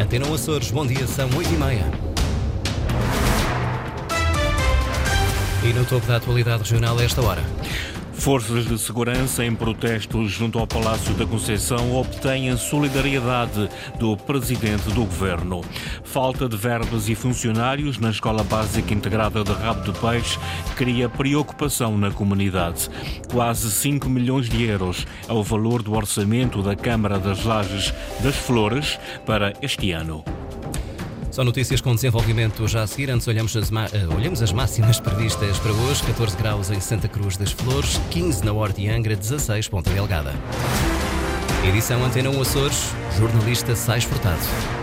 Antena Açores, bom dia, são 8h30. E no topo da atualidade regional a esta hora. Forças de segurança em protestos junto ao Palácio da Conceição obtêm a solidariedade do presidente do governo. Falta de verbas e funcionários na Escola Básica Integrada de Rabo de Peixe cria preocupação na comunidade. Quase 5 milhões de euros é o valor do orçamento da Câmara das Lajes das Flores para este ano. São notícias com desenvolvimento já a seguir. Antes olhamos as, uh, olhamos as máximas previstas para hoje. 14 graus em Santa Cruz das Flores, 15 na Horta e Angra, 16 Ponta Delgada. Edição Antena 1 Açores, jornalista Sais Furtado.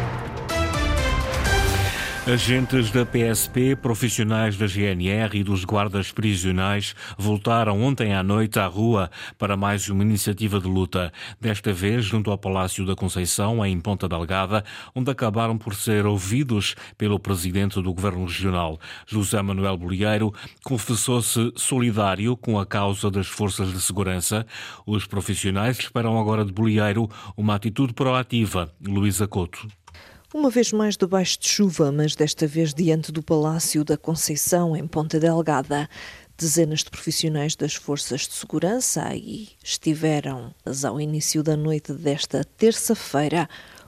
Agentes da PSP, profissionais da GNR e dos guardas prisionais voltaram ontem à noite à rua para mais uma iniciativa de luta, desta vez junto ao Palácio da Conceição, em Ponta Delgada, onde acabaram por ser ouvidos pelo presidente do Governo Regional. José Manuel Bolieiro confessou-se solidário com a causa das forças de segurança. Os profissionais esperam agora de Bolieiro uma atitude proativa. Luísa Couto. Uma vez mais debaixo de chuva, mas desta vez diante do Palácio da Conceição, em Ponta Delgada. Dezenas de profissionais das forças de segurança aí estiveram ao início da noite desta terça-feira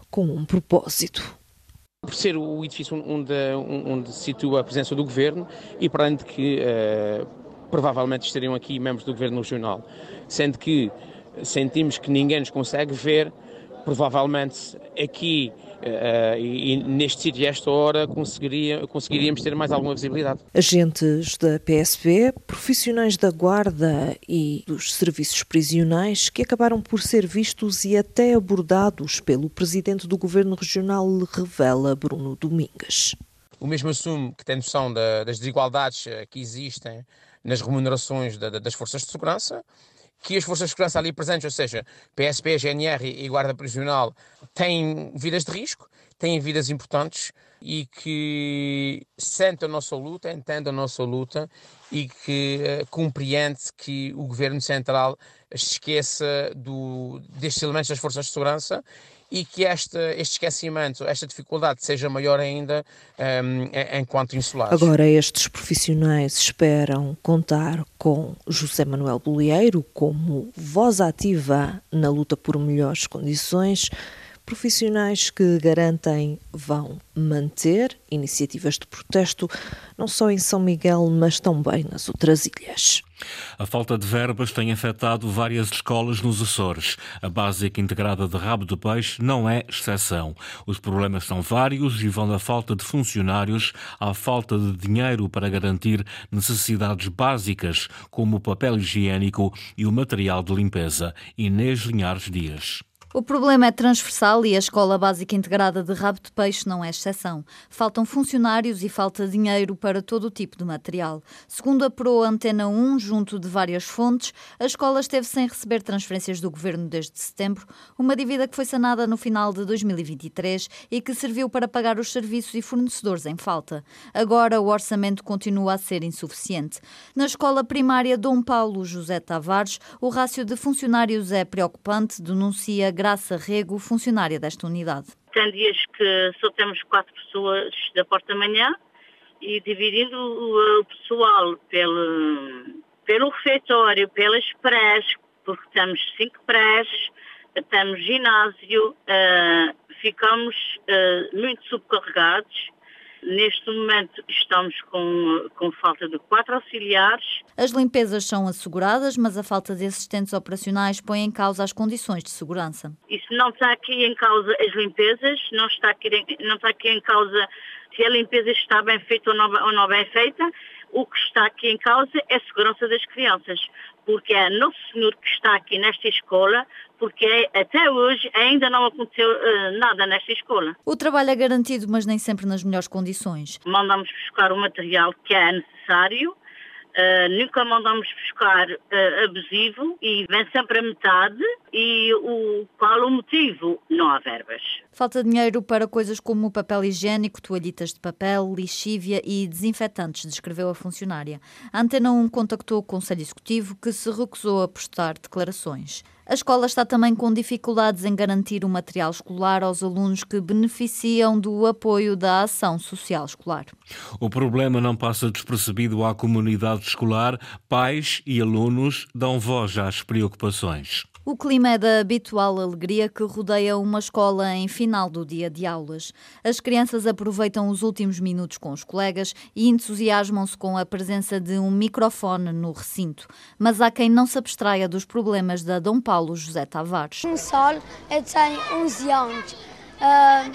com um propósito. Por ser o edifício onde, onde se situa a presença do governo e para além de que uh, provavelmente estariam aqui membros do governo regional, sendo que sentimos que ninguém nos consegue ver, provavelmente aqui Uh, e, e, neste sítio, esta hora, conseguiria, conseguiríamos ter mais alguma visibilidade. Agentes da PSP, profissionais da Guarda e dos serviços prisionais que acabaram por ser vistos e até abordados pelo presidente do Governo Regional, revela Bruno Domingues. O mesmo assume que tem noção da, das desigualdades eh, que existem nas remunerações da, das forças de segurança que as forças de segurança ali presentes, ou seja, PSP, GNR e Guarda Prisional, têm vidas de risco, têm vidas importantes e que sentem a nossa luta, entendem a nossa luta e que uh, compreende que o Governo Central esqueça do, destes elementos das forças de segurança e que este, esquecimento, esta dificuldade seja maior ainda um, enquanto insulados. Agora, estes profissionais esperam contar com José Manuel Bolieiro como voz ativa na luta por melhores condições profissionais que garantem vão manter iniciativas de protesto não só em São Miguel, mas também nas outras ilhas. A falta de verbas tem afetado várias escolas nos Açores. A Básica Integrada de Rabo de Peixe não é exceção. Os problemas são vários e vão da falta de funcionários à falta de dinheiro para garantir necessidades básicas, como o papel higiênico e o material de limpeza. Inês Linhares Dias. O problema é transversal e a Escola Básica Integrada de Rabo de Peixe não é exceção. Faltam funcionários e falta dinheiro para todo o tipo de material. Segundo a Pro Antena 1, junto de várias fontes, a escola esteve sem receber transferências do governo desde setembro, uma dívida que foi sanada no final de 2023 e que serviu para pagar os serviços e fornecedores em falta. Agora o orçamento continua a ser insuficiente. Na escola primária Dom Paulo José Tavares, o rácio de funcionários é preocupante, denuncia Graça Rego, funcionária desta unidade. Tem dias que só temos quatro pessoas da porta-manhã e dividindo o pessoal pelo, pelo refeitório, pelas prés, porque temos cinco prés, temos ginásio, uh, ficamos uh, muito subcarregados Neste momento estamos com, com falta de quatro auxiliares. As limpezas são asseguradas, mas a falta de assistentes operacionais põe em causa as condições de segurança. Isso não está aqui em causa as limpezas, não está aqui, não está aqui em causa se a limpeza está bem feita ou não, ou não bem feita. O que está aqui em causa é a segurança das crianças, porque é Nosso Senhor que está aqui nesta escola, porque até hoje ainda não aconteceu uh, nada nesta escola. O trabalho é garantido, mas nem sempre nas melhores condições. Mandamos buscar o material que é necessário, Uh, nunca mandamos buscar uh, abusivo e vem sempre a metade. E o, qual o motivo? Não há verbas. Falta dinheiro para coisas como papel higiênico, toalhitas de papel, lixívia e desinfetantes, descreveu a funcionária. A Antena 1 contactou o Conselho Executivo, que se recusou a prestar declarações. A escola está também com dificuldades em garantir o material escolar aos alunos que beneficiam do apoio da ação social escolar. O problema não passa despercebido à comunidade escolar, pais e alunos dão voz às preocupações. O clima é da habitual alegria que rodeia uma escola em final do dia de aulas. As crianças aproveitam os últimos minutos com os colegas e entusiasmam-se com a presença de um microfone no recinto. Mas há quem não se abstraia dos problemas da Dom Paulo José Tavares. Um sol, eu tenho 11 anos. Uh,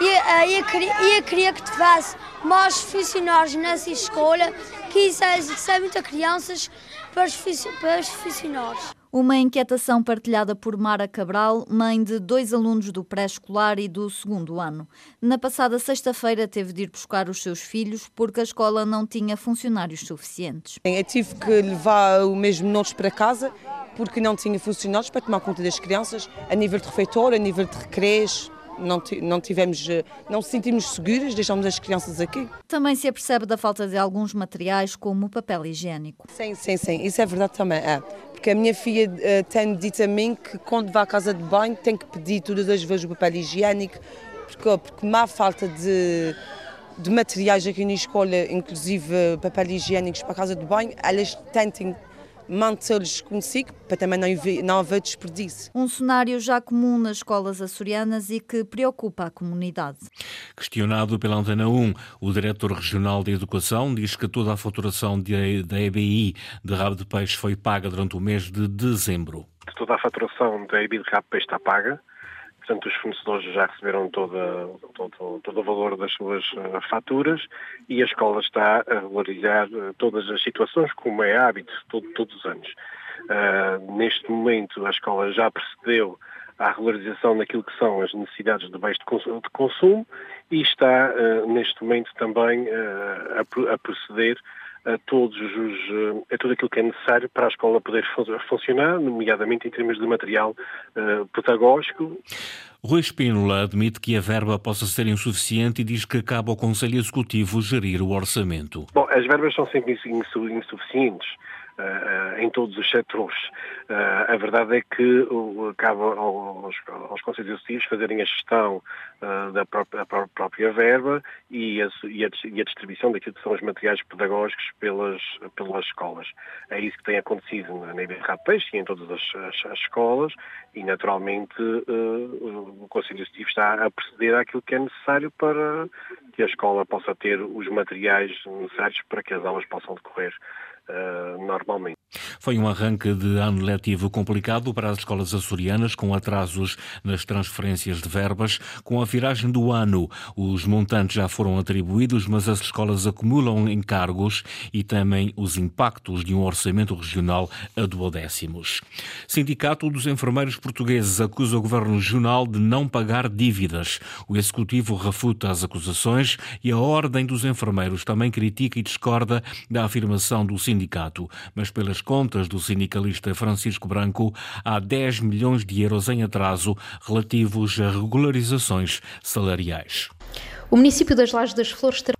eu, eu, queria, eu queria que tivesse mais funcionários nessa escola, que isso é muitas crianças para os funcionários. Uma inquietação partilhada por Mara Cabral, mãe de dois alunos do pré-escolar e do segundo ano. Na passada sexta-feira teve de ir buscar os seus filhos porque a escola não tinha funcionários suficientes. Eu tive que levar o mesmo notes para casa porque não tinha funcionários para tomar conta das crianças, a nível de refeitório, a nível de recreios, não, não tivemos, eh, não sentimos seguras, deixamos as crianças aqui. Também se apercebe da falta de alguns materiais, como o papel higiênico. Sim, sim, sim, isso é verdade também. É. Porque a minha filha uh, tem dito a mim que quando vai à casa de banho tem que pedir todas as vezes o papel higiênico, porque, porque má falta de, de materiais aqui na escola, inclusive papel higiênicos para a casa de banho, elas tentem mantê-los consigo, para também não haver, não haver desperdício. Um cenário já comum nas escolas açorianas e que preocupa a comunidade. Questionado pela Antena 1, o diretor regional de Educação diz que toda a faturação de, da EBI de rabo de peixe foi paga durante o mês de dezembro. Toda a faturação da EBI de rabo de peixe está paga Portanto, os fornecedores já receberam toda, todo, todo o valor das suas uh, faturas e a escola está a regularizar uh, todas as situações, como é hábito todo, todos os anos. Uh, neste momento, a escola já procedeu à regularização daquilo que são as necessidades de bens de consumo, de consumo e está, neste momento, também a, a proceder a todos os, a tudo aquilo que é necessário para a escola poder funcionar, nomeadamente em termos de material uh, pedagógico. Rui Espínola admite que a verba possa ser insuficiente e diz que cabe ao Conselho Executivo gerir o orçamento. Bom, as verbas são sempre insuficientes. Uh, em todos os setores. Uh, a verdade é que cabe aos, aos Conselhos Executivos fazerem a gestão da própria, própria, verba e a, e, a, e a, distribuição daquilo que são os materiais pedagógicos pelas, pelas escolas. É isso que tem acontecido na IBR Peixe e em todas as, as, as escolas e, naturalmente, o Conselho Executivo está a proceder àquilo que é necessário para que a escola possa ter os materiais necessários para que as aulas possam decorrer uh, normalmente. Foi um arranque de ano letivo complicado para as escolas açorianas, com atrasos nas transferências de verbas. Com a viragem do ano, os montantes já foram atribuídos, mas as escolas acumulam encargos e temem os impactos de um orçamento regional a duodécimos. Sindicato dos Enfermeiros Portugueses acusa o Governo Regional de não pagar dívidas. O Executivo refuta as acusações e a Ordem dos Enfermeiros também critica e discorda da afirmação do sindicato sindicato, mas pelas contas do sindicalista Francisco Branco, há 10 milhões de euros em atraso relativos a regularizações salariais. O município das Lajes das Flores terá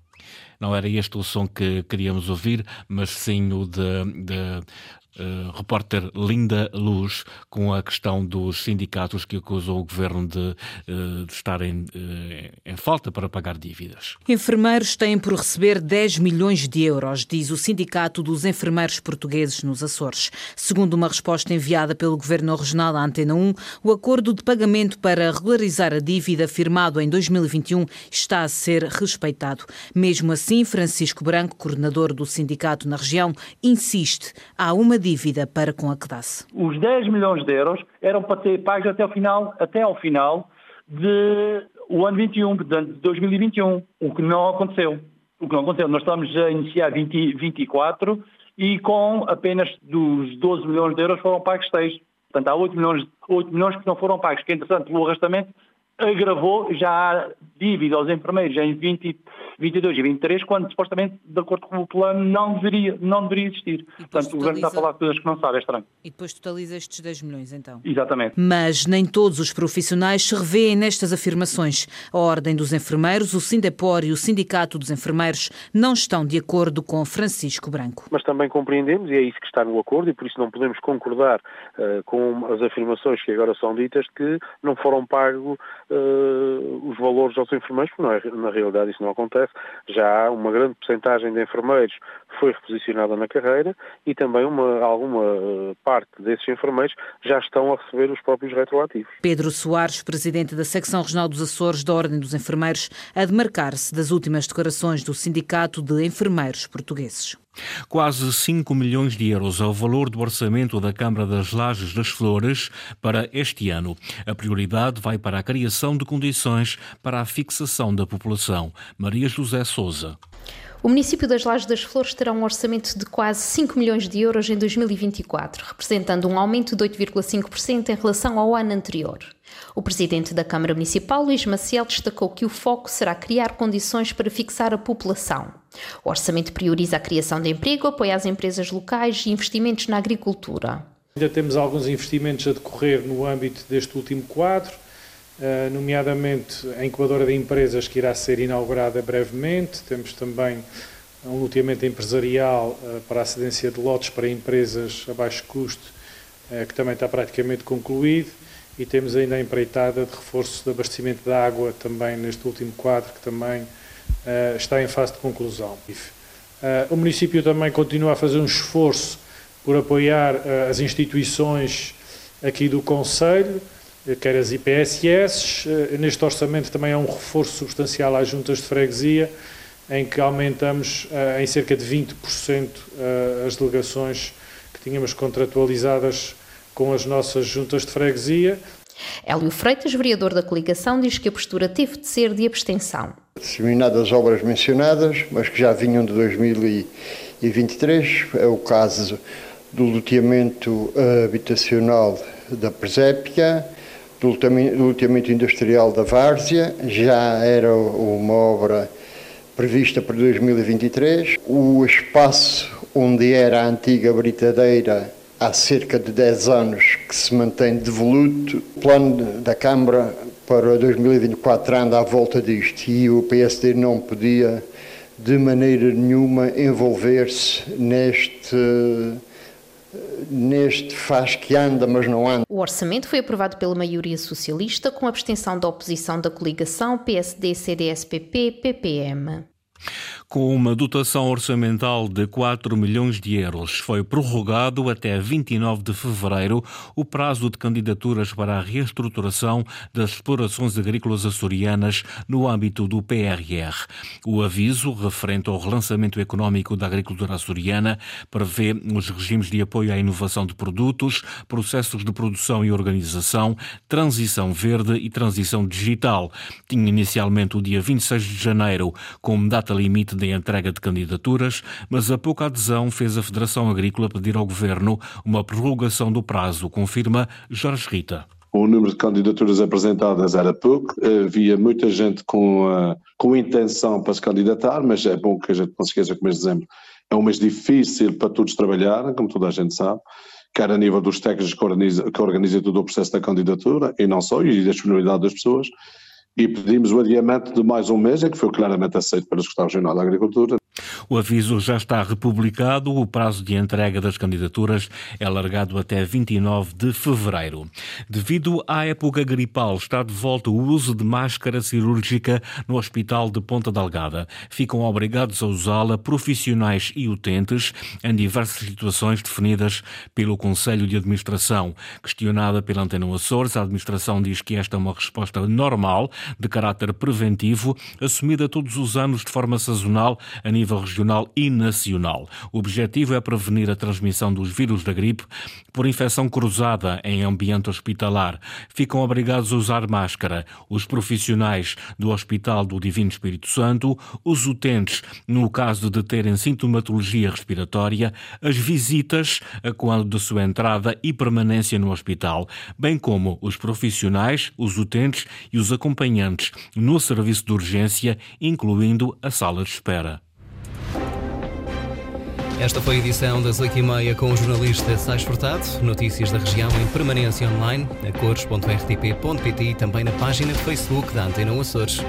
não era este o som que queríamos ouvir, mas sim o de, de Uh, repórter Linda Luz com a questão dos sindicatos que acusam o governo de, uh, de estarem uh, em falta para pagar dívidas. Enfermeiros têm por receber 10 milhões de euros, diz o Sindicato dos Enfermeiros Portugueses nos Açores. Segundo uma resposta enviada pelo Governo Regional à Antena 1, o acordo de pagamento para regularizar a dívida firmado em 2021 está a ser respeitado. Mesmo assim, Francisco Branco, coordenador do sindicato na região, insiste. Há uma dívida para com a CDAS. Os 10 milhões de euros eram para ser pagos até ao final, até ao final de o ano 21, portanto, de 2021, o que não aconteceu. O que não aconteceu. Nós estamos a iniciar 20, 24 e com apenas dos 12 milhões de euros foram pagos 6. Portanto, há 8 milhões, 8 milhões que não foram pagos, que, entretanto, o arrastamento agravou, já há dívida aos enfermeiros em 20, 22 e 23, quando supostamente, de acordo com o plano, não deveria, não deveria existir. Portanto, totaliza... o governo está a falar de coisas que não sabe, é estranho. E depois totaliza estes 10 milhões, então? Exatamente. Mas nem todos os profissionais se revêem nestas afirmações. A Ordem dos Enfermeiros, o Sindepor e o Sindicato dos Enfermeiros não estão de acordo com Francisco Branco. Mas também compreendemos, e é isso que está no acordo, e por isso não podemos concordar uh, com as afirmações que agora são ditas, que não foram pagos uh, os valores aos enfermeiros, porque é, na realidade isso não acontece. Já há uma grande porcentagem de enfermeiros foi reposicionada na carreira e também uma, alguma eh, parte desses enfermeiros já estão a receber os próprios retroativos. Pedro Soares, presidente da Secção Regional dos Açores da Ordem dos Enfermeiros, a demarcar-se das últimas declarações do Sindicato de Enfermeiros Portugueses. Quase 5 milhões de euros é o valor do orçamento da Câmara das Lajes das Flores para este ano. A prioridade vai para a criação de condições para a fixação da população. Maria José Souza. O município das Lajes das Flores terá um orçamento de quase 5 milhões de euros em 2024, representando um aumento de 8,5% em relação ao ano anterior. O presidente da Câmara Municipal, Luís Maciel, destacou que o foco será criar condições para fixar a população. O orçamento prioriza a criação de emprego, apoia as empresas locais e investimentos na agricultura. Ainda temos alguns investimentos a decorrer no âmbito deste último quadro eh, nomeadamente a incubadora de empresas que irá ser inaugurada brevemente. Temos também um loteamento empresarial eh, para a cedência de lotes para empresas a baixo custo, eh, que também está praticamente concluído. E temos ainda a empreitada de reforço de abastecimento de água, também neste último quadro, que também está em fase de conclusão. O município também continua a fazer um esforço por apoiar as instituições aqui do Conselho, quer as IPSS. Eh, neste orçamento também há um reforço substancial às juntas de freguesia, em que aumentamos eh, em cerca de 20% eh, as delegações que tínhamos contratualizadas com as nossas juntas de freguesia. Hélio Freitas, vereador da coligação, diz que a postura teve de ser de abstenção. Disseminadas as obras mencionadas, mas que já vinham de 2023, é o caso do loteamento habitacional da Presépia, do loteamento industrial da Várzea, já era uma obra prevista para 2023. O espaço onde era a antiga britadeira há cerca de 10 anos que se mantém devoluto. O plano da Câmara para 2024 anda à volta disto e o PSD não podia de maneira nenhuma envolver-se neste neste faz que anda, mas não anda. O orçamento foi aprovado pela maioria socialista, com abstenção da oposição da coligação PSD, CDS, PP, PPM. Com uma dotação orçamental de 4 milhões de euros, foi prorrogado até 29 de fevereiro o prazo de candidaturas para a reestruturação das explorações agrícolas açorianas no âmbito do PRR. O aviso, referente ao relançamento económico da agricultura açoriana, prevê os regimes de apoio à inovação de produtos, processos de produção e organização, transição verde e transição digital. Tinha inicialmente o dia 26 de janeiro como data limite de entrega de candidaturas, mas a pouca adesão fez a Federação Agrícola pedir ao Governo uma prorrogação do prazo, confirma Jorge Rita. O número de candidaturas apresentadas era pouco, havia muita gente com, uh, com intenção para se candidatar, mas é bom que a gente não se esqueça que o mês de dezembro é um mês difícil para todos trabalharem, como toda a gente sabe, quer a nível dos técnicos que organizam que organiza todo o processo da candidatura, e não só, e da disponibilidade das pessoas, e pedimos o adiamento de mais um mês, é que foi claramente aceito pelo Secretário Regional da Agricultura. O aviso já está republicado. O prazo de entrega das candidaturas é alargado até 29 de fevereiro. Devido à época gripal, está de volta o uso de máscara cirúrgica no Hospital de Ponta Delgada. Ficam obrigados a usá-la profissionais e utentes em diversas situações definidas pelo Conselho de Administração. Questionada pela Antena Açores, a administração diz que esta é uma resposta normal, de caráter preventivo, assumida todos os anos de forma sazonal a nível regional regional e nacional. O objetivo é prevenir a transmissão dos vírus da gripe por infecção cruzada em ambiente hospitalar. Ficam obrigados a usar máscara os profissionais do Hospital do Divino Espírito Santo, os utentes no caso de terem sintomatologia respiratória, as visitas quando de sua entrada e permanência no hospital, bem como os profissionais, os utentes e os acompanhantes no serviço de urgência, incluindo a sala de espera. Esta foi a edição das 8h30 com o jornalista Sais Furtado. Notícias da região em permanência online, a cores.rtp.pt e também na página de Facebook da Antena Açores.